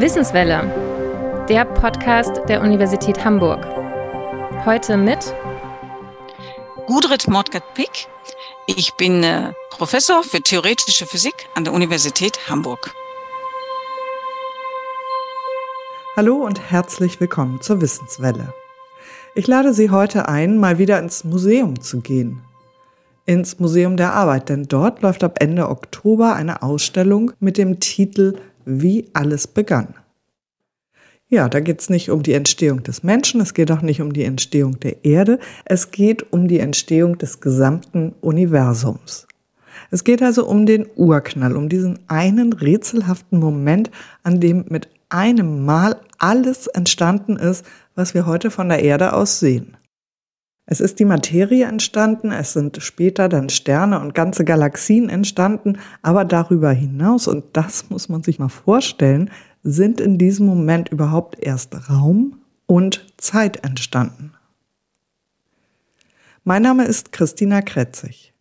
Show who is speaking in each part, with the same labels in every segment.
Speaker 1: Wissenswelle, der Podcast der Universität Hamburg. Heute mit
Speaker 2: Gudrit Mordgat-Pick. Ich bin äh, Professor für theoretische Physik an der Universität Hamburg.
Speaker 3: Hallo und herzlich willkommen zur Wissenswelle. Ich lade Sie heute ein, mal wieder ins Museum zu gehen. Ins Museum der Arbeit, denn dort läuft ab Ende Oktober eine Ausstellung mit dem Titel wie alles begann. Ja, da geht es nicht um die Entstehung des Menschen, es geht auch nicht um die Entstehung der Erde, es geht um die Entstehung des gesamten Universums. Es geht also um den Urknall, um diesen einen rätselhaften Moment, an dem mit einem Mal alles entstanden ist, was wir heute von der Erde aus sehen. Es ist die Materie entstanden, es sind später dann Sterne und ganze Galaxien entstanden, aber darüber hinaus, und das muss man sich mal vorstellen, sind in diesem Moment überhaupt erst Raum und Zeit entstanden. Mein Name ist Christina Kretzig.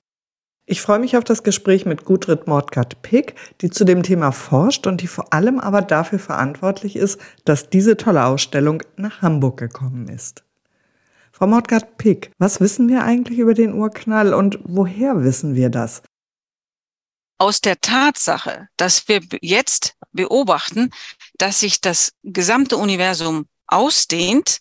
Speaker 3: Ich freue mich auf das Gespräch mit Gudrit Mordgat-Pick, die zu dem Thema forscht und die vor allem aber dafür verantwortlich ist, dass diese tolle Ausstellung nach Hamburg gekommen ist. Frau Mordgard-Pick, was wissen wir eigentlich über den Urknall und woher wissen wir das?
Speaker 2: Aus der Tatsache, dass wir jetzt beobachten, dass sich das gesamte Universum ausdehnt,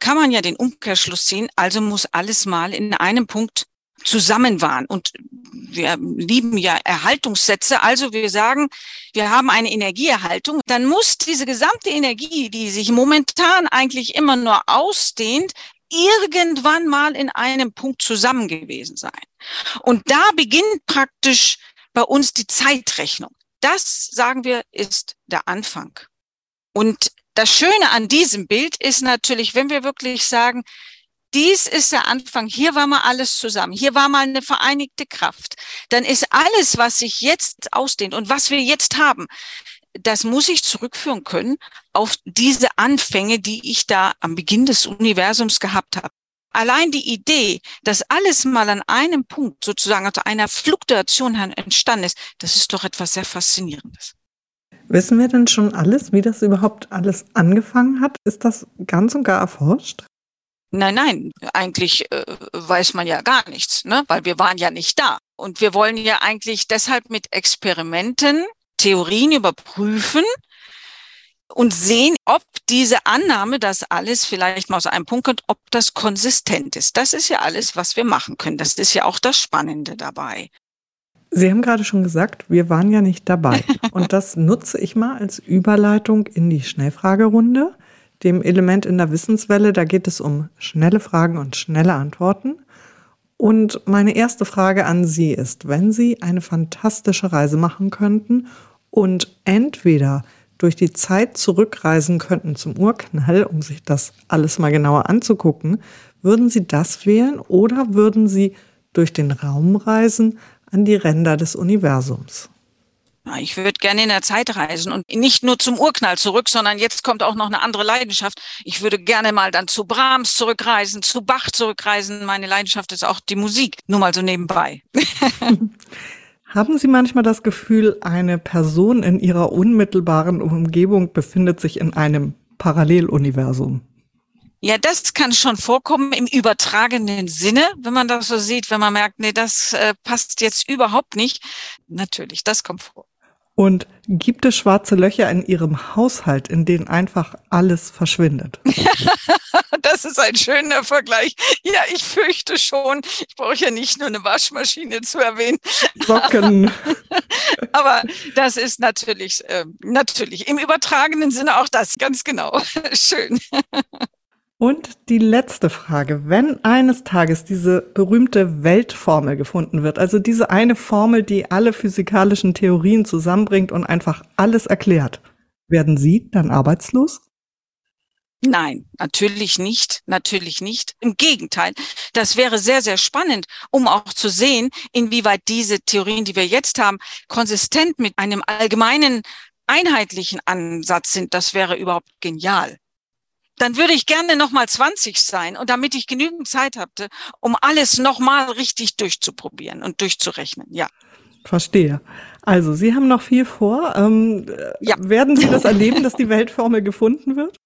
Speaker 2: kann man ja den Umkehrschluss ziehen, also muss alles mal in einem Punkt zusammen waren. Und wir lieben ja Erhaltungssätze. Also wir sagen, wir haben eine Energieerhaltung. Dann muss diese gesamte Energie, die sich momentan eigentlich immer nur ausdehnt, irgendwann mal in einem Punkt zusammen gewesen sein. Und da beginnt praktisch bei uns die Zeitrechnung. Das, sagen wir, ist der Anfang. Und das Schöne an diesem Bild ist natürlich, wenn wir wirklich sagen, dies ist der Anfang. Hier war mal alles zusammen. Hier war mal eine vereinigte Kraft. Dann ist alles, was sich jetzt ausdehnt und was wir jetzt haben, das muss ich zurückführen können auf diese Anfänge, die ich da am Beginn des Universums gehabt habe. Allein die Idee, dass alles mal an einem Punkt sozusagen, also einer Fluktuation entstanden ist, das ist doch etwas sehr Faszinierendes.
Speaker 3: Wissen wir denn schon alles, wie das überhaupt alles angefangen hat? Ist das ganz und gar erforscht?
Speaker 2: Nein, nein, eigentlich äh, weiß man ja gar nichts, ne? weil wir waren ja nicht da. Und wir wollen ja eigentlich deshalb mit Experimenten Theorien überprüfen und sehen, ob diese Annahme, dass alles vielleicht mal aus einem Punkt kommt, ob das konsistent ist. Das ist ja alles, was wir machen können. Das ist ja auch das Spannende dabei.
Speaker 3: Sie haben gerade schon gesagt, wir waren ja nicht dabei. Und das nutze ich mal als Überleitung in die Schnellfragerunde dem Element in der Wissenswelle. Da geht es um schnelle Fragen und schnelle Antworten. Und meine erste Frage an Sie ist, wenn Sie eine fantastische Reise machen könnten und entweder durch die Zeit zurückreisen könnten zum Urknall, um sich das alles mal genauer anzugucken, würden Sie das wählen oder würden Sie durch den Raum reisen an die Ränder des Universums?
Speaker 2: Ich würde gerne in der Zeit reisen und nicht nur zum Urknall zurück, sondern jetzt kommt auch noch eine andere Leidenschaft. Ich würde gerne mal dann zu Brahms zurückreisen, zu Bach zurückreisen. Meine Leidenschaft ist auch die Musik. Nur mal so nebenbei.
Speaker 3: Haben Sie manchmal das Gefühl, eine Person in Ihrer unmittelbaren Umgebung befindet sich in einem Paralleluniversum?
Speaker 2: Ja, das kann schon vorkommen im übertragenen Sinne, wenn man das so sieht, wenn man merkt, nee, das äh, passt jetzt überhaupt nicht. Natürlich, das kommt vor.
Speaker 3: Und gibt es schwarze Löcher in Ihrem Haushalt, in denen einfach alles verschwindet?
Speaker 2: das ist ein schöner Vergleich. Ja, ich fürchte schon. Ich brauche ja nicht nur eine Waschmaschine zu erwähnen.
Speaker 3: Socken.
Speaker 2: Aber das ist natürlich, äh, natürlich im übertragenen Sinne auch das, ganz genau. Schön.
Speaker 3: Und die letzte Frage. Wenn eines Tages diese berühmte Weltformel gefunden wird, also diese eine Formel, die alle physikalischen Theorien zusammenbringt und einfach alles erklärt, werden Sie dann arbeitslos?
Speaker 2: Nein, natürlich nicht, natürlich nicht. Im Gegenteil, das wäre sehr, sehr spannend, um auch zu sehen, inwieweit diese Theorien, die wir jetzt haben, konsistent mit einem allgemeinen, einheitlichen Ansatz sind. Das wäre überhaupt genial dann würde ich gerne nochmal 20 sein und damit ich genügend Zeit hatte, um alles nochmal richtig durchzuprobieren und durchzurechnen, ja.
Speaker 3: Verstehe. Also, Sie haben noch viel vor. Ähm, ja. Werden Sie das erleben, dass die Weltformel gefunden wird?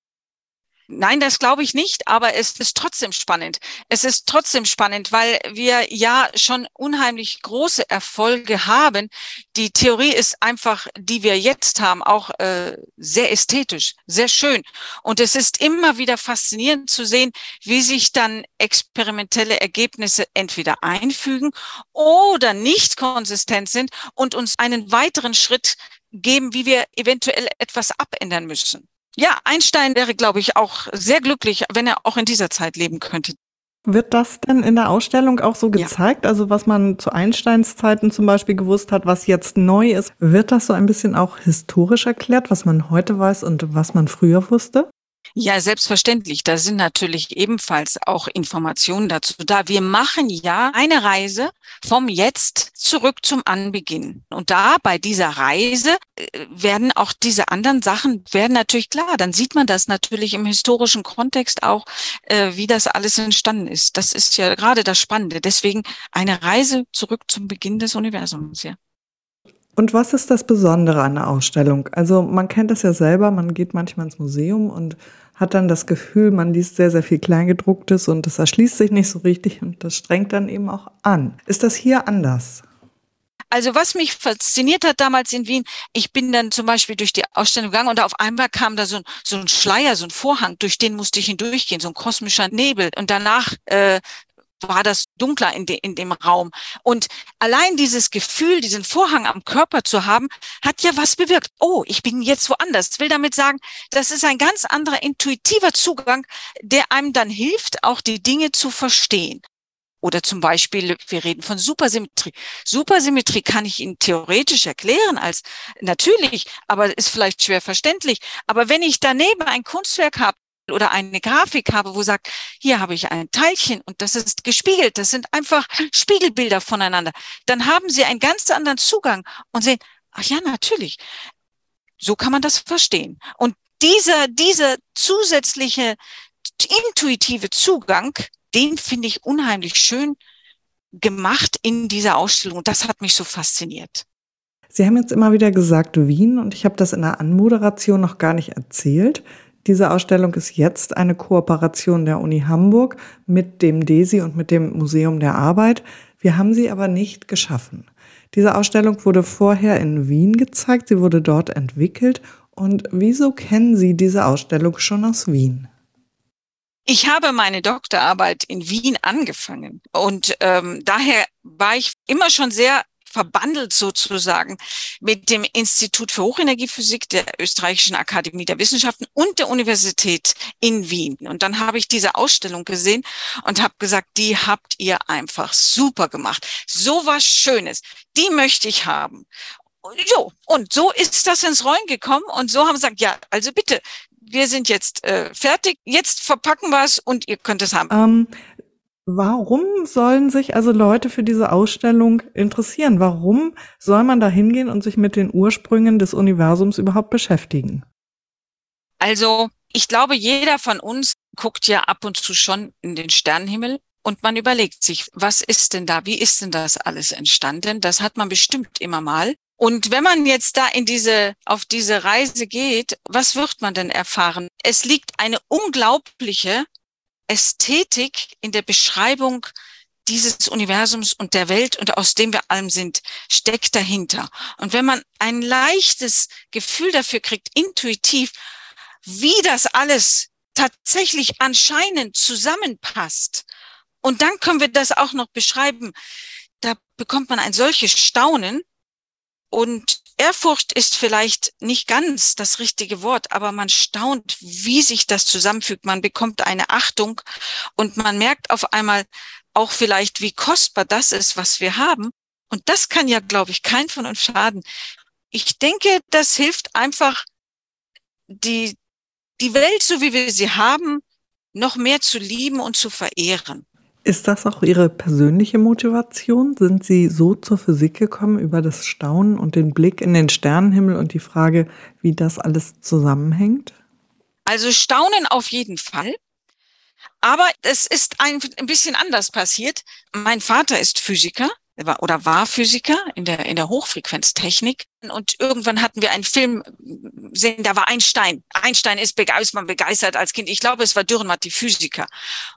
Speaker 2: Nein, das glaube ich nicht, aber es ist trotzdem spannend. Es ist trotzdem spannend, weil wir ja schon unheimlich große Erfolge haben. Die Theorie ist einfach, die wir jetzt haben, auch äh, sehr ästhetisch, sehr schön. Und es ist immer wieder faszinierend zu sehen, wie sich dann experimentelle Ergebnisse entweder einfügen oder nicht konsistent sind und uns einen weiteren Schritt geben, wie wir eventuell etwas abändern müssen. Ja, Einstein wäre, glaube ich, auch sehr glücklich, wenn er auch in dieser Zeit leben könnte.
Speaker 3: Wird das denn in der Ausstellung auch so gezeigt? Ja. Also was man zu Einsteins Zeiten zum Beispiel gewusst hat, was jetzt neu ist, wird das so ein bisschen auch historisch erklärt, was man heute weiß und was man früher wusste?
Speaker 2: Ja, selbstverständlich. Da sind natürlich ebenfalls auch Informationen dazu da. Wir machen ja eine Reise vom Jetzt zurück zum Anbeginn. Und da bei dieser Reise äh, werden auch diese anderen Sachen werden natürlich klar. Dann sieht man das natürlich im historischen Kontext auch, äh, wie das alles entstanden ist. Das ist ja gerade das Spannende. Deswegen eine Reise zurück zum Beginn des Universums, ja.
Speaker 3: Und was ist das Besondere an der Ausstellung? Also man kennt das ja selber, man geht manchmal ins Museum und hat dann das Gefühl, man liest sehr, sehr viel Kleingedrucktes und das erschließt sich nicht so richtig und das strengt dann eben auch an. Ist das hier anders?
Speaker 2: Also was mich fasziniert hat damals in Wien, ich bin dann zum Beispiel durch die Ausstellung gegangen und auf einmal kam da so ein, so ein Schleier, so ein Vorhang, durch den musste ich hindurchgehen, so ein kosmischer Nebel. Und danach äh, war das dunkler in, de, in dem Raum. Und allein dieses Gefühl, diesen Vorhang am Körper zu haben, hat ja was bewirkt. Oh, ich bin jetzt woanders. Ich will damit sagen, das ist ein ganz anderer intuitiver Zugang, der einem dann hilft, auch die Dinge zu verstehen. Oder zum Beispiel, wir reden von Supersymmetrie. Supersymmetrie kann ich Ihnen theoretisch erklären als natürlich, aber ist vielleicht schwer verständlich. Aber wenn ich daneben ein Kunstwerk habe, oder eine Grafik habe, wo sagt, hier habe ich ein Teilchen und das ist gespiegelt, das sind einfach Spiegelbilder voneinander, dann haben Sie einen ganz anderen Zugang und sehen, ach ja, natürlich, so kann man das verstehen. Und dieser, dieser zusätzliche intuitive Zugang, den finde ich unheimlich schön gemacht in dieser Ausstellung. Und das hat mich so fasziniert.
Speaker 3: Sie haben jetzt immer wieder gesagt Wien und ich habe das in der Anmoderation noch gar nicht erzählt. Diese Ausstellung ist jetzt eine Kooperation der Uni Hamburg mit dem DESI und mit dem Museum der Arbeit. Wir haben sie aber nicht geschaffen. Diese Ausstellung wurde vorher in Wien gezeigt, sie wurde dort entwickelt. Und wieso kennen Sie diese Ausstellung schon aus Wien?
Speaker 2: Ich habe meine Doktorarbeit in Wien angefangen und ähm, daher war ich immer schon sehr verbandelt sozusagen mit dem Institut für Hochenergiephysik der Österreichischen Akademie der Wissenschaften und der Universität in Wien. Und dann habe ich diese Ausstellung gesehen und habe gesagt, die habt ihr einfach super gemacht. So was Schönes. Die möchte ich haben. Jo, und so ist das ins Rollen gekommen und so haben sie gesagt, ja, also bitte, wir sind jetzt äh, fertig, jetzt verpacken wir es und ihr könnt es haben.
Speaker 3: Ähm, Warum sollen sich also Leute für diese Ausstellung interessieren? Warum soll man da hingehen und sich mit den Ursprüngen des Universums überhaupt beschäftigen?
Speaker 2: Also, ich glaube, jeder von uns guckt ja ab und zu schon in den Sternenhimmel und man überlegt sich, was ist denn da? Wie ist denn das alles entstanden? Das hat man bestimmt immer mal. Und wenn man jetzt da in diese, auf diese Reise geht, was wird man denn erfahren? Es liegt eine unglaubliche Ästhetik in der Beschreibung dieses Universums und der Welt und aus dem wir allem sind, steckt dahinter. Und wenn man ein leichtes Gefühl dafür kriegt, intuitiv, wie das alles tatsächlich anscheinend zusammenpasst, und dann können wir das auch noch beschreiben, da bekommt man ein solches Staunen und Ehrfurcht ist vielleicht nicht ganz das richtige Wort, aber man staunt, wie sich das zusammenfügt. Man bekommt eine Achtung und man merkt auf einmal auch vielleicht, wie kostbar das ist, was wir haben. Und das kann ja, glaube ich, kein von uns schaden. Ich denke, das hilft einfach, die, die Welt, so wie wir sie haben, noch mehr zu lieben und zu verehren.
Speaker 3: Ist das auch Ihre persönliche Motivation? Sind Sie so zur Physik gekommen über das Staunen und den Blick in den Sternenhimmel und die Frage, wie das alles zusammenhängt?
Speaker 2: Also Staunen auf jeden Fall. Aber es ist ein, bisschen anders passiert. Mein Vater ist Physiker war, oder war Physiker in der, in der Hochfrequenztechnik. Und irgendwann hatten wir einen Film sehen, da war Einstein. Einstein ist begeistert, begeistert als Kind. Ich glaube, es war Dürrenmatt, die Physiker.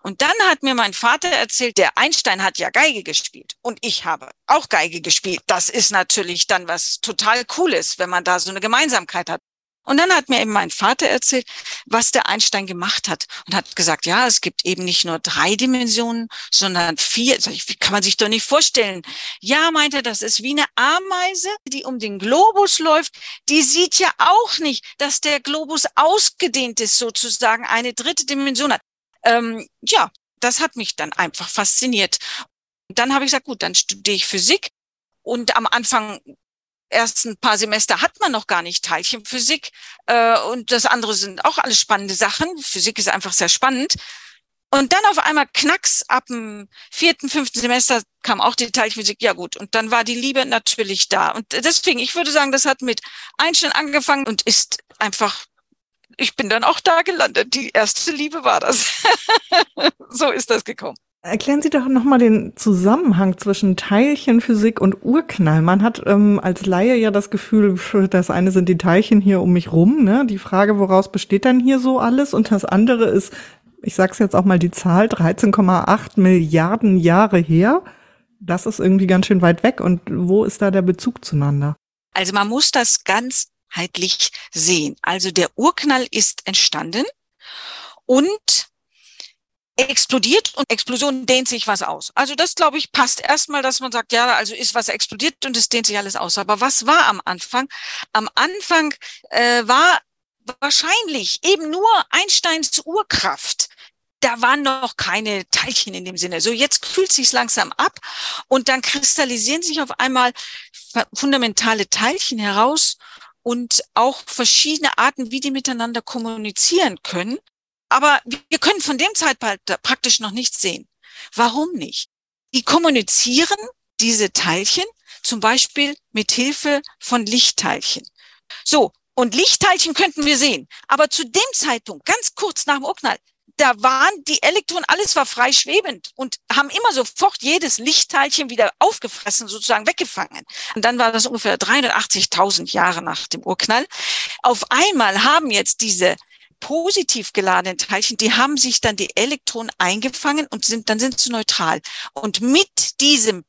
Speaker 2: Und dann hat mir mein Vater erzählt, der Einstein hat ja Geige gespielt. Und ich habe auch Geige gespielt. Das ist natürlich dann was total Cooles, wenn man da so eine Gemeinsamkeit hat. Und dann hat mir eben mein Vater erzählt, was der Einstein gemacht hat und hat gesagt, ja, es gibt eben nicht nur drei Dimensionen, sondern vier. Wie kann man sich doch nicht vorstellen? Ja, meinte, das ist wie eine Ameise, die um den Globus läuft. Die sieht ja auch nicht, dass der Globus ausgedehnt ist, sozusagen eine dritte Dimension hat. Ähm, ja, das hat mich dann einfach fasziniert. Und dann habe ich gesagt, gut, dann studiere ich Physik. Und am Anfang ersten paar Semester hat man noch gar nicht Teilchenphysik äh, und das andere sind auch alles spannende Sachen. Physik ist einfach sehr spannend. Und dann auf einmal knacks ab dem vierten, fünften Semester kam auch die Teilchenphysik. Ja gut, und dann war die Liebe natürlich da. Und deswegen, ich würde sagen, das hat mit Einstein angefangen und ist einfach, ich bin dann auch da gelandet. Die erste Liebe war das. so ist das gekommen.
Speaker 3: Erklären Sie doch nochmal den Zusammenhang zwischen Teilchenphysik und Urknall. Man hat ähm, als Laie ja das Gefühl, das eine sind die Teilchen hier um mich rum, ne? Die Frage, woraus besteht dann hier so alles? Und das andere ist, ich sag's jetzt auch mal die Zahl, 13,8 Milliarden Jahre her. Das ist irgendwie ganz schön weit weg. Und wo ist da der Bezug zueinander?
Speaker 2: Also man muss das ganzheitlich sehen. Also der Urknall ist entstanden und explodiert und Explosion dehnt sich was aus. Also das, glaube ich, passt erstmal, dass man sagt, ja, also ist was explodiert und es dehnt sich alles aus. Aber was war am Anfang? Am Anfang äh, war wahrscheinlich eben nur Einsteins Urkraft. Da waren noch keine Teilchen in dem Sinne. So, jetzt kühlt sich langsam ab und dann kristallisieren sich auf einmal fundamentale Teilchen heraus und auch verschiedene Arten, wie die miteinander kommunizieren können. Aber wir können von dem Zeitpunkt praktisch noch nichts sehen. Warum nicht? Die kommunizieren diese Teilchen zum Beispiel mit Hilfe von Lichtteilchen. So. Und Lichtteilchen könnten wir sehen. Aber zu dem Zeitpunkt, ganz kurz nach dem Urknall, da waren die Elektronen, alles war frei schwebend und haben immer sofort jedes Lichtteilchen wieder aufgefressen, sozusagen weggefangen. Und dann war das ungefähr 380.000 Jahre nach dem Urknall. Auf einmal haben jetzt diese positiv geladenen Teilchen, die haben sich dann die Elektronen eingefangen und sind, dann sind sie neutral. Und mit diesem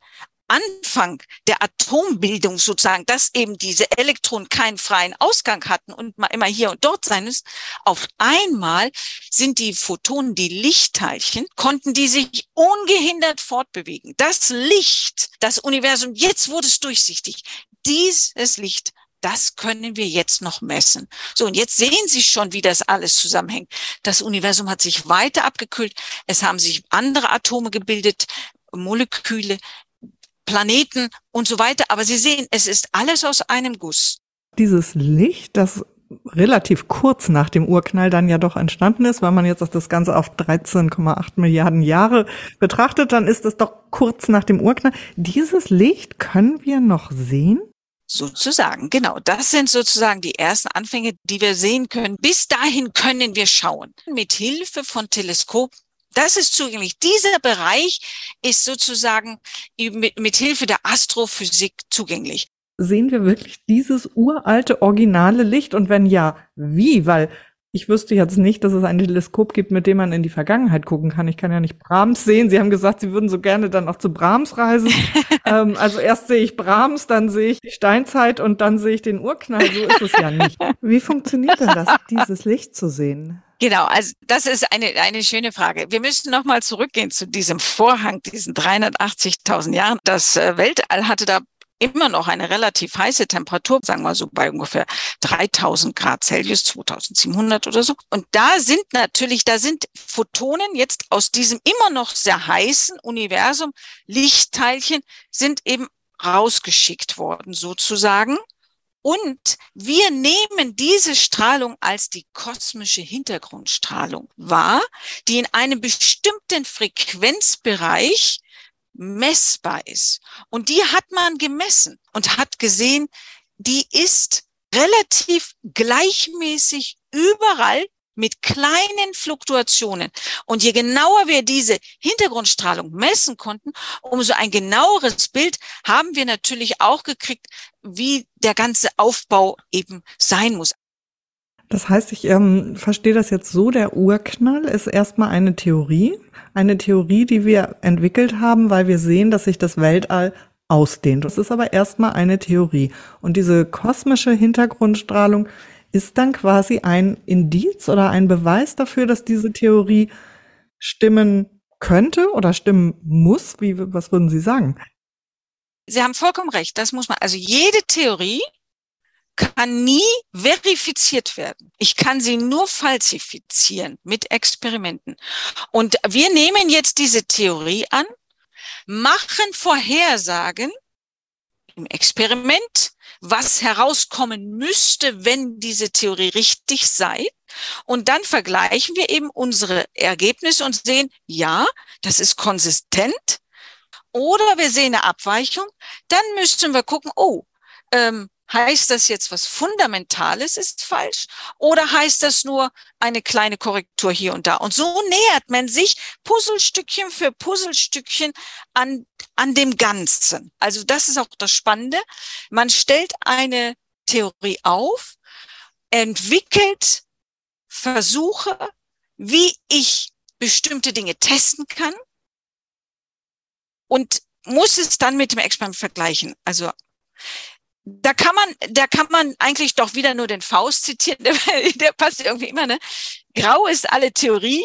Speaker 2: Anfang der Atombildung sozusagen, dass eben diese Elektronen keinen freien Ausgang hatten und mal immer hier und dort sein müssen, auf einmal sind die Photonen, die Lichtteilchen, konnten die sich ungehindert fortbewegen. Das Licht, das Universum, jetzt wurde es durchsichtig. Dieses Licht das können wir jetzt noch messen. So, und jetzt sehen Sie schon, wie das alles zusammenhängt. Das Universum hat sich weiter abgekühlt. Es haben sich andere Atome gebildet, Moleküle, Planeten und so weiter. Aber Sie sehen, es ist alles aus einem Guss.
Speaker 3: Dieses Licht, das relativ kurz nach dem Urknall dann ja doch entstanden ist, wenn man jetzt das Ganze auf 13,8 Milliarden Jahre betrachtet, dann ist es doch kurz nach dem Urknall. Dieses Licht können wir noch sehen?
Speaker 2: Sozusagen, genau. Das sind sozusagen die ersten Anfänge, die wir sehen können. Bis dahin können wir schauen. Mit Hilfe von Teleskop. Das ist zugänglich. Dieser Bereich ist sozusagen mit, mit Hilfe der Astrophysik zugänglich.
Speaker 3: Sehen wir wirklich dieses uralte, originale Licht? Und wenn ja, wie? Weil ich wüsste jetzt nicht, dass es ein Teleskop gibt, mit dem man in die Vergangenheit gucken kann. Ich kann ja nicht Brahms sehen. Sie haben gesagt, Sie würden so gerne dann auch zu Brahms reisen. ähm, also erst sehe ich Brahms, dann sehe ich die Steinzeit und dann sehe ich den Urknall. So ist es ja nicht. Wie funktioniert denn das, dieses Licht zu sehen?
Speaker 2: Genau, also das ist eine, eine schöne Frage. Wir müssen nochmal zurückgehen zu diesem Vorhang, diesen 380.000 Jahren. Das äh, Weltall hatte da immer noch eine relativ heiße Temperatur, sagen wir so bei ungefähr 3000 Grad Celsius, 2700 oder so. Und da sind natürlich, da sind Photonen jetzt aus diesem immer noch sehr heißen Universum, Lichtteilchen, sind eben rausgeschickt worden sozusagen. Und wir nehmen diese Strahlung als die kosmische Hintergrundstrahlung wahr, die in einem bestimmten Frequenzbereich messbar ist. Und die hat man gemessen und hat gesehen, die ist relativ gleichmäßig überall mit kleinen Fluktuationen. Und je genauer wir diese Hintergrundstrahlung messen konnten, umso ein genaueres Bild haben wir natürlich auch gekriegt, wie der ganze Aufbau eben sein muss.
Speaker 3: Das heißt, ich ähm, verstehe das jetzt so, der Urknall ist erstmal eine Theorie, eine Theorie, die wir entwickelt haben, weil wir sehen, dass sich das Weltall ausdehnt. Das ist aber erstmal eine Theorie. Und diese kosmische Hintergrundstrahlung ist dann quasi ein Indiz oder ein Beweis dafür, dass diese Theorie stimmen könnte oder stimmen muss? Wie, was würden Sie sagen?
Speaker 2: Sie haben vollkommen recht. Das muss man, also jede Theorie kann nie verifiziert werden. Ich kann sie nur falsifizieren mit Experimenten. Und wir nehmen jetzt diese Theorie an, machen Vorhersagen im Experiment, was herauskommen müsste, wenn diese Theorie richtig sei. Und dann vergleichen wir eben unsere Ergebnisse und sehen, ja, das ist konsistent. Oder wir sehen eine Abweichung. Dann müssen wir gucken, oh, ähm, Heißt das jetzt was Fundamentales ist falsch oder heißt das nur eine kleine Korrektur hier und da? Und so nähert man sich Puzzlestückchen für Puzzlestückchen an, an dem Ganzen. Also das ist auch das Spannende. Man stellt eine Theorie auf, entwickelt Versuche, wie ich bestimmte Dinge testen kann und muss es dann mit dem Experiment vergleichen. Also da kann man, da kann man eigentlich doch wieder nur den Faust zitieren, der, der passt irgendwie immer, ne? Grau ist alle Theorie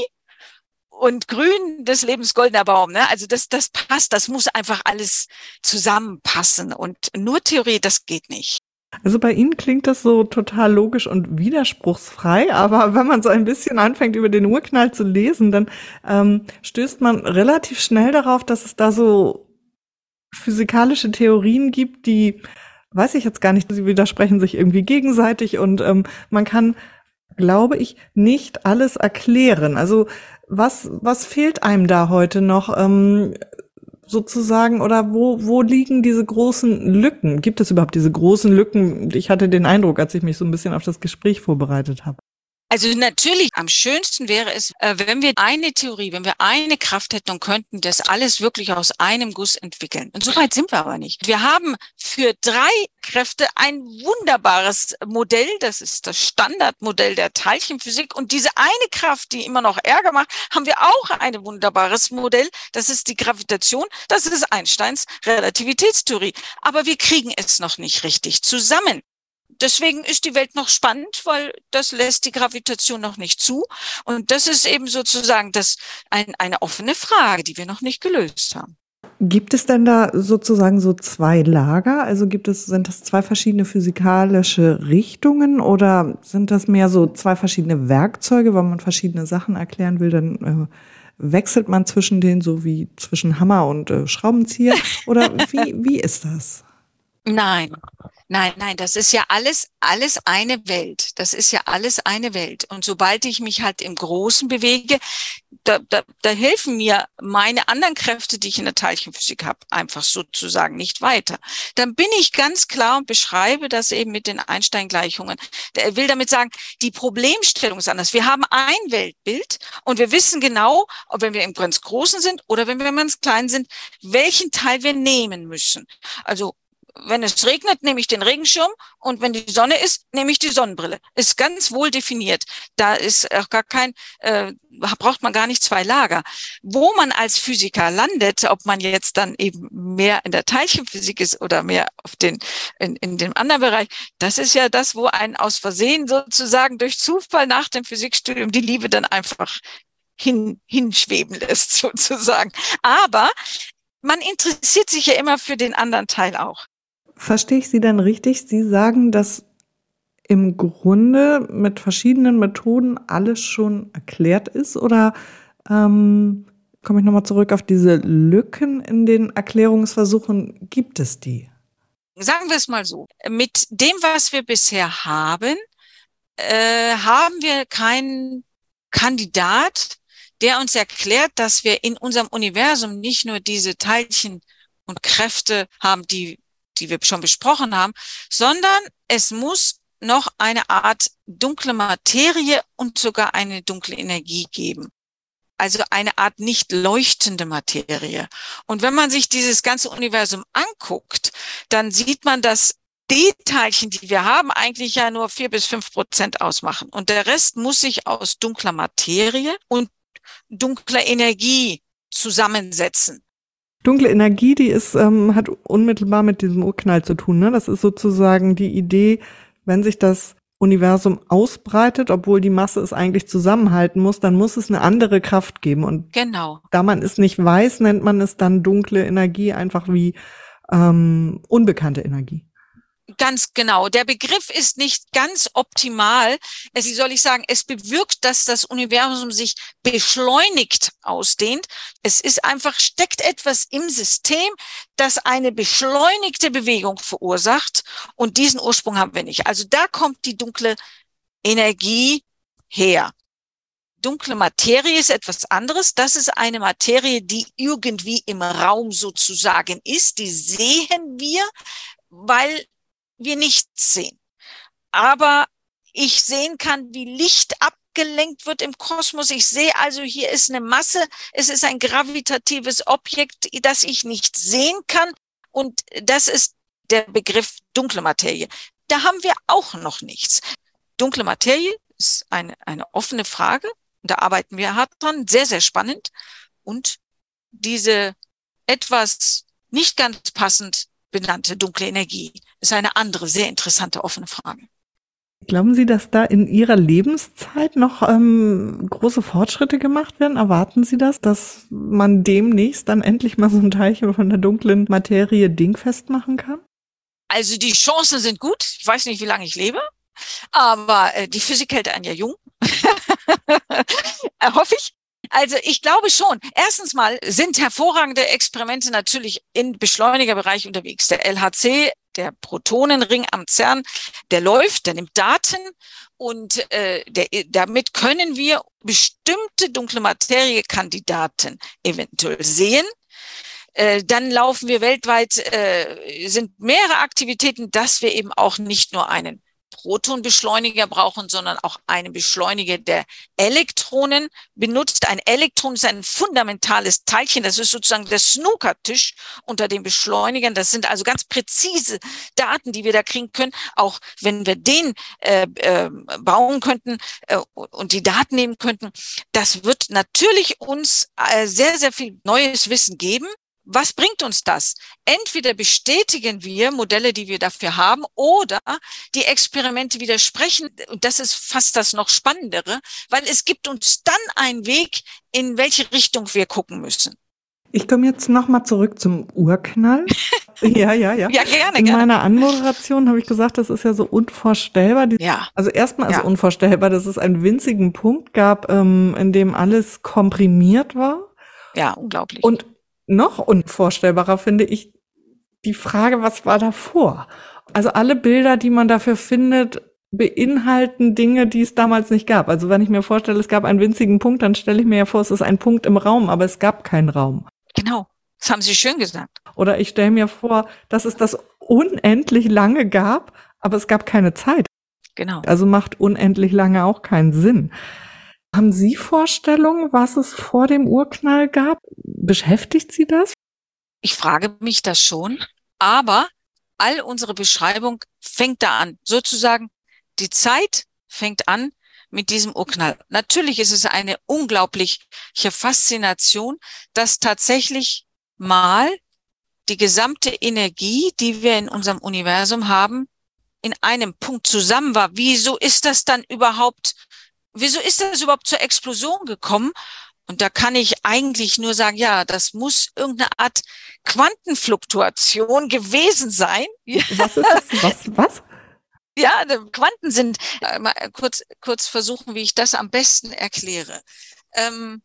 Speaker 2: und grün des Lebens goldener Baum, ne? Also das, das passt, das muss einfach alles zusammenpassen und nur Theorie, das geht nicht.
Speaker 3: Also bei Ihnen klingt das so total logisch und widerspruchsfrei, aber wenn man so ein bisschen anfängt, über den Urknall zu lesen, dann ähm, stößt man relativ schnell darauf, dass es da so physikalische Theorien gibt, die weiß ich jetzt gar nicht, sie widersprechen sich irgendwie gegenseitig und ähm, man kann, glaube ich, nicht alles erklären. Also was, was fehlt einem da heute noch? Ähm, sozusagen oder wo, wo liegen diese großen Lücken? Gibt es überhaupt diese großen Lücken? Ich hatte den Eindruck, als ich mich so ein bisschen auf das Gespräch vorbereitet habe.
Speaker 2: Also natürlich, am schönsten wäre es, äh, wenn wir eine Theorie, wenn wir eine Kraft hätten und könnten das alles wirklich aus einem Guss entwickeln. Und so weit sind wir aber nicht. Wir haben für drei Kräfte ein wunderbares Modell. Das ist das Standardmodell der Teilchenphysik. Und diese eine Kraft, die immer noch Ärger macht, haben wir auch ein wunderbares Modell. Das ist die Gravitation. Das ist Einsteins Relativitätstheorie. Aber wir kriegen es noch nicht richtig zusammen deswegen ist die Welt noch spannend, weil das lässt die Gravitation noch nicht zu. Und das ist eben sozusagen das ein, eine offene Frage, die wir noch nicht gelöst haben.
Speaker 3: Gibt es denn da sozusagen so zwei Lager? Also gibt es, sind das zwei verschiedene physikalische Richtungen oder sind das mehr so zwei verschiedene Werkzeuge, weil man verschiedene Sachen erklären will, dann äh, wechselt man zwischen denen so wie zwischen Hammer und äh, Schraubenzieher? Oder wie, wie ist das?
Speaker 2: Nein, nein, nein, das ist ja alles, alles eine Welt. Das ist ja alles eine Welt. Und sobald ich mich halt im Großen bewege, da, da, da helfen mir meine anderen Kräfte, die ich in der Teilchenphysik habe, einfach sozusagen nicht weiter. Dann bin ich ganz klar und beschreibe das eben mit den Einstein-Gleichungen. Er will damit sagen, die Problemstellung ist anders. Wir haben ein Weltbild und wir wissen genau, ob wenn wir im ganz Großen sind oder wenn wir ganz klein sind, welchen Teil wir nehmen müssen. Also wenn es regnet, nehme ich den Regenschirm und wenn die Sonne ist, nehme ich die Sonnenbrille. Ist ganz wohl definiert. Da ist auch gar kein, äh, braucht man gar nicht zwei Lager. Wo man als Physiker landet, ob man jetzt dann eben mehr in der Teilchenphysik ist oder mehr auf den, in, in dem anderen Bereich, das ist ja das, wo ein aus Versehen sozusagen durch Zufall nach dem Physikstudium die Liebe dann einfach hin, hinschweben lässt sozusagen. Aber man interessiert sich ja immer für den anderen Teil auch.
Speaker 3: Verstehe ich Sie dann richtig? Sie sagen, dass im Grunde mit verschiedenen Methoden alles schon erklärt ist? Oder ähm, komme ich nochmal zurück auf diese Lücken in den Erklärungsversuchen? Gibt es die?
Speaker 2: Sagen wir es mal so. Mit dem, was wir bisher haben, äh, haben wir keinen Kandidat, der uns erklärt, dass wir in unserem Universum nicht nur diese Teilchen und Kräfte haben, die die wir schon besprochen haben, sondern es muss noch eine Art dunkle Materie und sogar eine dunkle Energie geben. Also eine Art nicht leuchtende Materie. Und wenn man sich dieses ganze Universum anguckt, dann sieht man, dass die Teilchen, die wir haben, eigentlich ja nur vier bis fünf Prozent ausmachen. Und der Rest muss sich aus dunkler Materie und dunkler Energie zusammensetzen.
Speaker 3: Dunkle Energie, die ist, ähm, hat unmittelbar mit diesem Urknall zu tun. Ne? Das ist sozusagen die Idee, wenn sich das Universum ausbreitet, obwohl die Masse es eigentlich zusammenhalten muss, dann muss es eine andere Kraft geben. Und
Speaker 2: genau.
Speaker 3: da man es nicht weiß, nennt man es dann dunkle Energie, einfach wie ähm, unbekannte Energie.
Speaker 2: Ganz genau. Der Begriff ist nicht ganz optimal. Es, wie soll ich sagen, es bewirkt, dass das Universum sich beschleunigt ausdehnt. Es ist einfach, steckt etwas im System, das eine beschleunigte Bewegung verursacht. Und diesen Ursprung haben wir nicht. Also da kommt die dunkle Energie her. Dunkle Materie ist etwas anderes. Das ist eine Materie, die irgendwie im Raum sozusagen ist. Die sehen wir, weil wir nichts sehen. Aber ich sehen kann, wie Licht abgelenkt wird im Kosmos. Ich sehe also, hier ist eine Masse. Es ist ein gravitatives Objekt, das ich nicht sehen kann. Und das ist der Begriff dunkle Materie. Da haben wir auch noch nichts. Dunkle Materie ist eine, eine offene Frage. Da arbeiten wir hart dran. Sehr, sehr spannend. Und diese etwas nicht ganz passend benannte dunkle Energie ist eine andere, sehr interessante offene Frage.
Speaker 3: Glauben Sie, dass da in Ihrer Lebenszeit noch ähm, große Fortschritte gemacht werden? Erwarten Sie das, dass man demnächst dann endlich mal so ein Teilchen von der dunklen Materie dingfest machen kann?
Speaker 2: Also die Chancen sind gut. Ich weiß nicht, wie lange ich lebe, aber äh, die Physik hält einen ja jung. Hoffe ich. Also ich glaube schon. Erstens mal sind hervorragende Experimente natürlich im Beschleunigerbereich unterwegs. Der LHC, der Protonenring am CERN, der läuft, der nimmt Daten und äh, der, damit können wir bestimmte dunkle Materiekandidaten eventuell sehen. Äh, dann laufen wir weltweit, äh, sind mehrere Aktivitäten, dass wir eben auch nicht nur einen Protonbeschleuniger brauchen, sondern auch einen Beschleuniger der Elektronen benutzt. Ein Elektron ist ein fundamentales Teilchen. Das ist sozusagen der Snookertisch unter den Beschleunigern. Das sind also ganz präzise Daten, die wir da kriegen können. Auch wenn wir den äh, äh, bauen könnten äh, und die Daten nehmen könnten, das wird natürlich uns äh, sehr, sehr viel neues Wissen geben was bringt uns das? Entweder bestätigen wir Modelle, die wir dafür haben, oder die Experimente widersprechen. Und das ist fast das noch Spannendere, weil es gibt uns dann einen Weg, in welche Richtung wir gucken müssen.
Speaker 3: Ich komme jetzt nochmal zurück zum Urknall. ja, ja, ja.
Speaker 2: Ja, gerne,
Speaker 3: In
Speaker 2: gerne.
Speaker 3: meiner Anmoderation habe ich gesagt, das ist ja so unvorstellbar.
Speaker 2: Ja.
Speaker 3: Also erstmal ist
Speaker 2: Ja.
Speaker 3: es unvorstellbar, dass es einen winzigen Punkt gab, ähm, in dem alles komprimiert war.
Speaker 2: Ja, unglaublich.
Speaker 3: Und noch unvorstellbarer finde ich die Frage, was war davor? Also alle Bilder, die man dafür findet, beinhalten Dinge, die es damals nicht gab. Also wenn ich mir vorstelle, es gab einen winzigen Punkt, dann stelle ich mir ja vor, es ist ein Punkt im Raum, aber es gab keinen Raum.
Speaker 2: genau. Das haben Sie schön gesagt.
Speaker 3: Oder ich stelle mir vor, dass es das unendlich lange gab, aber es gab keine Zeit.
Speaker 2: Genau.
Speaker 3: Also macht unendlich lange auch keinen Sinn. Haben Sie Vorstellungen, was es vor dem Urknall gab? Beschäftigt Sie das?
Speaker 2: Ich frage mich das schon, aber all unsere Beschreibung fängt da an. Sozusagen, die Zeit fängt an mit diesem Urknall. Natürlich ist es eine unglaubliche Faszination, dass tatsächlich mal die gesamte Energie, die wir in unserem Universum haben, in einem Punkt zusammen war. Wieso ist das dann überhaupt, wieso ist das überhaupt zur Explosion gekommen? Und da kann ich eigentlich nur sagen, ja, das muss irgendeine Art Quantenfluktuation gewesen sein.
Speaker 3: Was ist das? Was? Was?
Speaker 2: Ja, Quanten sind, äh, mal kurz, kurz versuchen, wie ich das am besten erkläre. Ähm,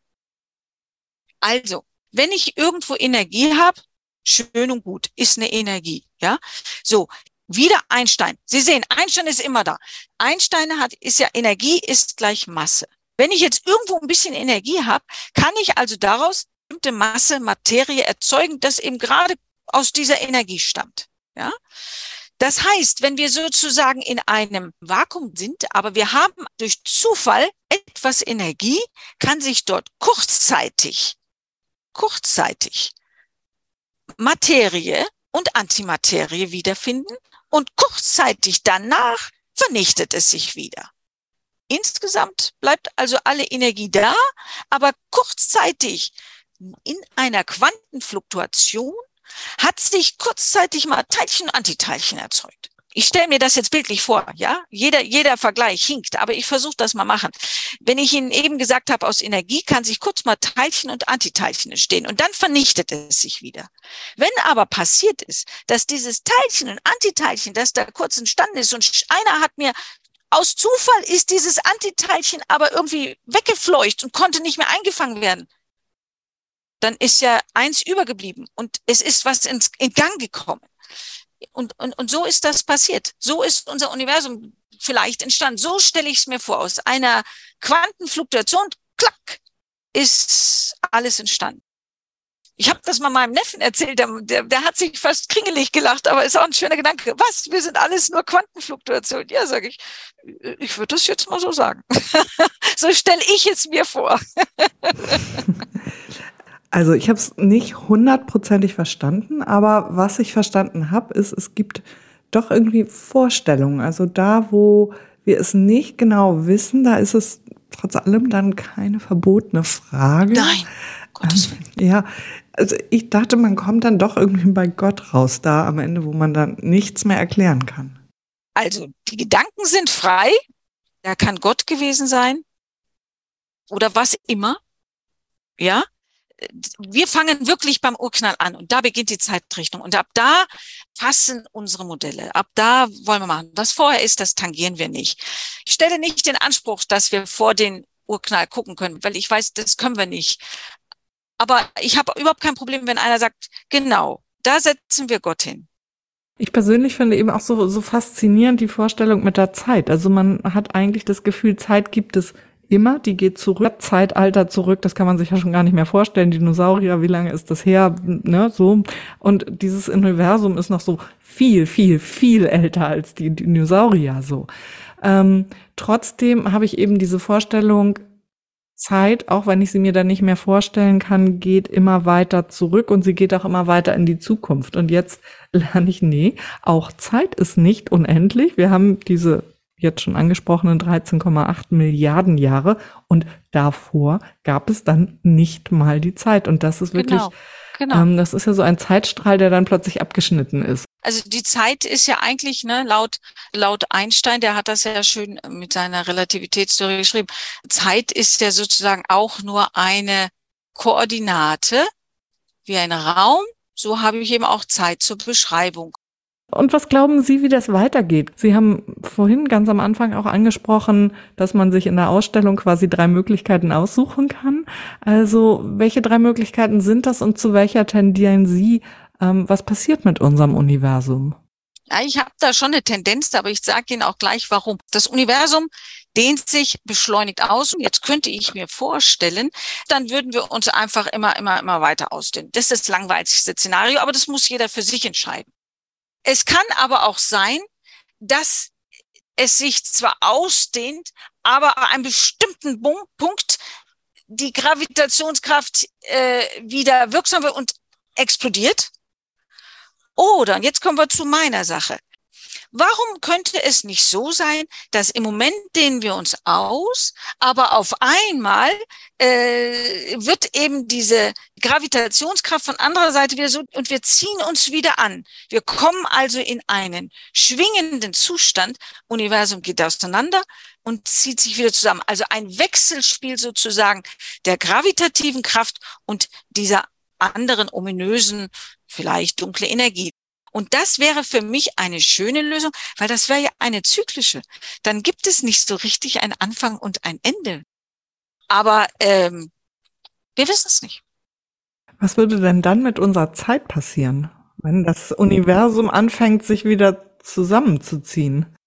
Speaker 2: also, wenn ich irgendwo Energie habe, schön und gut, ist eine Energie, ja. So, wieder Einstein. Sie sehen, Einstein ist immer da. Einstein hat, ist ja Energie ist gleich Masse. Wenn ich jetzt irgendwo ein bisschen Energie habe, kann ich also daraus bestimmte Masse, Materie erzeugen, das eben gerade aus dieser Energie stammt. Ja? Das heißt, wenn wir sozusagen in einem Vakuum sind, aber wir haben durch Zufall etwas Energie, kann sich dort kurzzeitig, kurzzeitig Materie und Antimaterie wiederfinden und kurzzeitig danach vernichtet es sich wieder. Insgesamt bleibt also alle Energie da, aber kurzzeitig in einer Quantenfluktuation hat sich kurzzeitig mal Teilchen und Antiteilchen erzeugt. Ich stelle mir das jetzt bildlich vor, ja? Jeder, jeder Vergleich hinkt, aber ich versuche das mal machen. Wenn ich Ihnen eben gesagt habe, aus Energie kann sich kurz mal Teilchen und Antiteilchen entstehen und dann vernichtet es sich wieder. Wenn aber passiert ist, dass dieses Teilchen und Antiteilchen, das da kurz entstanden ist und einer hat mir aus Zufall ist dieses Antiteilchen aber irgendwie weggefleucht und konnte nicht mehr eingefangen werden dann ist ja eins übergeblieben und es ist was in Gang gekommen. Und, und, und so ist das passiert. So ist unser Universum vielleicht entstanden. So stelle ich es mir vor. Aus einer Quantenfluktuation, klack, ist alles entstanden. Ich habe das mal meinem Neffen erzählt, der, der, der hat sich fast kringelig gelacht, aber ist auch ein schöner Gedanke. Was? Wir sind alles nur Quantenfluktuation. Ja, sage ich. Ich würde das jetzt mal so sagen. so stelle ich es mir vor.
Speaker 3: Also ich habe es nicht hundertprozentig verstanden, aber was ich verstanden habe, ist, es gibt doch irgendwie Vorstellungen. Also da, wo wir es nicht genau wissen, da ist es trotz allem dann keine verbotene Frage.
Speaker 2: Nein. Gottes
Speaker 3: ähm, ja, also ich dachte, man kommt dann doch irgendwie bei Gott raus, da am Ende, wo man dann nichts mehr erklären kann.
Speaker 2: Also die Gedanken sind frei, da kann Gott gewesen sein oder was immer. Ja, wir fangen wirklich beim Urknall an und da beginnt die Zeitrechnung und ab da fassen unsere Modelle. Ab da wollen wir machen. Was vorher ist, das tangieren wir nicht. Ich stelle nicht den Anspruch, dass wir vor den Urknall gucken können, weil ich weiß, das können wir nicht. Aber ich habe überhaupt kein Problem, wenn einer sagt, genau, da setzen wir Gott hin.
Speaker 3: Ich persönlich finde eben auch so, so faszinierend die Vorstellung mit der Zeit. Also man hat eigentlich das Gefühl, Zeit gibt es immer, die geht zurück, Zeitalter zurück, das kann man sich ja schon gar nicht mehr vorstellen, Dinosaurier, wie lange ist das her, ne, so. Und dieses Universum ist noch so viel, viel, viel älter als die Dinosaurier, so. Ähm, trotzdem habe ich eben diese Vorstellung, Zeit, auch wenn ich sie mir dann nicht mehr vorstellen kann, geht immer weiter zurück und sie geht auch immer weiter in die Zukunft. Und jetzt lerne ich, nee, auch Zeit ist nicht unendlich. Wir haben diese jetzt schon angesprochenen 13,8 Milliarden Jahre und davor gab es dann nicht mal die Zeit und das ist wirklich, genau, genau. Ähm, das ist ja so ein Zeitstrahl, der dann plötzlich abgeschnitten ist.
Speaker 2: Also die Zeit ist ja eigentlich, ne, laut, laut Einstein, der hat das ja schön mit seiner Relativitätstheorie geschrieben, Zeit ist ja sozusagen auch nur eine Koordinate wie ein Raum, so habe ich eben auch Zeit zur Beschreibung.
Speaker 3: Und was glauben Sie, wie das weitergeht? Sie haben vorhin ganz am Anfang auch angesprochen, dass man sich in der Ausstellung quasi drei Möglichkeiten aussuchen kann. Also welche drei Möglichkeiten sind das und zu welcher tendieren Sie? Ähm, was passiert mit unserem Universum?
Speaker 2: Ja, ich habe da schon eine Tendenz, aber ich sage Ihnen auch gleich, warum. Das Universum dehnt sich beschleunigt aus. Und jetzt könnte ich mir vorstellen, dann würden wir uns einfach immer, immer, immer weiter ausdehnen. Das ist das langweiligste Szenario, aber das muss jeder für sich entscheiden. Es kann aber auch sein, dass es sich zwar ausdehnt, aber an einem bestimmten Punkt die Gravitationskraft äh, wieder wirksam wird und explodiert. Oder, und jetzt kommen wir zu meiner Sache. Warum könnte es nicht so sein, dass im Moment dehnen wir uns aus, aber auf einmal äh, wird eben diese Gravitationskraft von anderer Seite wieder so und wir ziehen uns wieder an. Wir kommen also in einen schwingenden Zustand. Universum geht auseinander und zieht sich wieder zusammen. Also ein Wechselspiel sozusagen der gravitativen Kraft und dieser anderen ominösen, vielleicht dunkle Energie. Und das wäre für mich eine schöne Lösung, weil das wäre ja eine zyklische. Dann gibt es nicht so richtig ein Anfang und ein Ende. Aber ähm, wir wissen es nicht.
Speaker 3: Was würde denn dann mit unserer Zeit passieren, wenn das Universum anfängt, sich wieder zusammenzuziehen?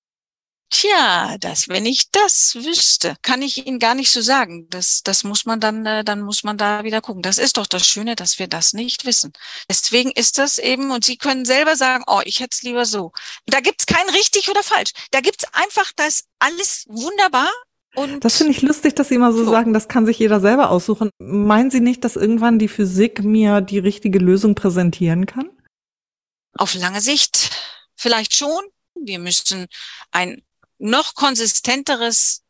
Speaker 2: Tja, das, wenn ich das wüsste, kann ich Ihnen gar nicht so sagen. Das, das muss man dann, äh, dann muss man da wieder gucken. Das ist doch das Schöne, dass wir das nicht wissen. Deswegen ist das eben, und Sie können selber sagen, oh, ich hätte es lieber so. Da gibt's kein richtig oder falsch. Da gibt's einfach, das alles wunderbar. Und
Speaker 3: das finde ich lustig, dass Sie immer so, so sagen, das kann sich jeder selber aussuchen. Meinen Sie nicht, dass irgendwann die Physik mir die richtige Lösung präsentieren kann?
Speaker 2: Auf lange Sicht vielleicht schon. Wir müssen ein noch konsistenteres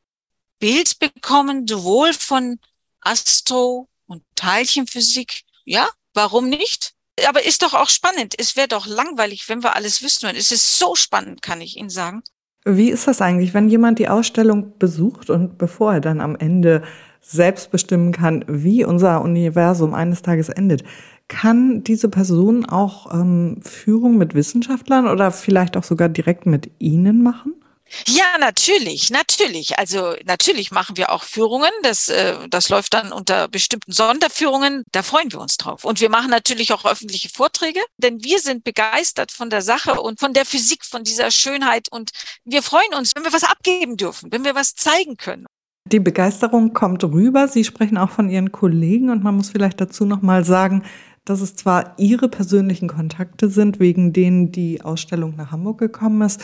Speaker 2: Bild bekommen, sowohl von Astro- und Teilchenphysik. Ja, warum nicht? Aber ist doch auch spannend. Es wäre doch langweilig, wenn wir alles wüssten. Und es ist so spannend, kann ich Ihnen sagen.
Speaker 3: Wie ist das eigentlich, wenn jemand die Ausstellung besucht und bevor er dann am Ende selbst bestimmen kann, wie unser Universum eines Tages endet? Kann diese Person auch ähm, Führung mit Wissenschaftlern oder vielleicht auch sogar direkt mit Ihnen machen?
Speaker 2: Ja, natürlich, natürlich. Also natürlich machen wir auch Führungen. Das, äh, das läuft dann unter bestimmten Sonderführungen. Da freuen wir uns drauf. Und wir machen natürlich auch öffentliche Vorträge, denn wir sind begeistert von der Sache und von der Physik, von dieser Schönheit. Und wir freuen uns, wenn wir was abgeben dürfen, wenn wir was zeigen können.
Speaker 3: Die Begeisterung kommt rüber. Sie sprechen auch von Ihren Kollegen und man muss vielleicht dazu noch mal sagen, dass es zwar Ihre persönlichen Kontakte sind, wegen denen die Ausstellung nach Hamburg gekommen ist.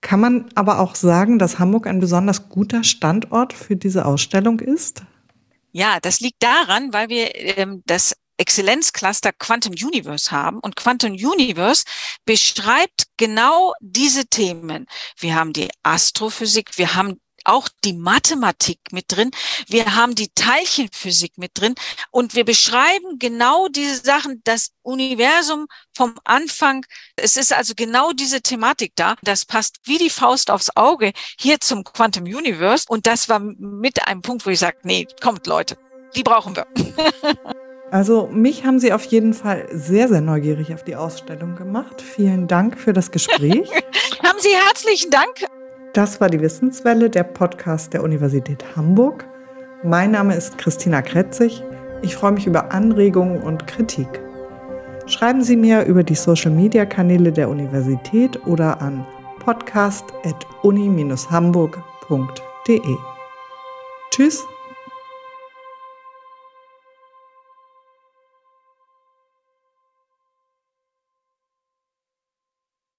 Speaker 3: Kann man aber auch sagen, dass Hamburg ein besonders guter Standort für diese Ausstellung ist?
Speaker 2: Ja, das liegt daran, weil wir ähm, das Exzellenzcluster Quantum Universe haben. Und Quantum Universe beschreibt genau diese Themen. Wir haben die Astrophysik, wir haben auch die Mathematik mit drin. Wir haben die Teilchenphysik mit drin und wir beschreiben genau diese Sachen, das Universum vom Anfang. Es ist also genau diese Thematik da. Das passt wie die Faust aufs Auge hier zum Quantum Universe. Und das war mit einem Punkt, wo ich sage, nee, kommt Leute, die brauchen wir.
Speaker 3: Also mich haben Sie auf jeden Fall sehr, sehr neugierig auf die Ausstellung gemacht. Vielen Dank für das Gespräch.
Speaker 2: haben Sie herzlichen Dank.
Speaker 3: Das war die Wissenswelle, der Podcast der Universität Hamburg. Mein Name ist Christina Kretzig. Ich freue mich über Anregungen und Kritik. Schreiben Sie mir über die Social-Media-Kanäle der Universität oder an podcast.uni-hamburg.de. Tschüss!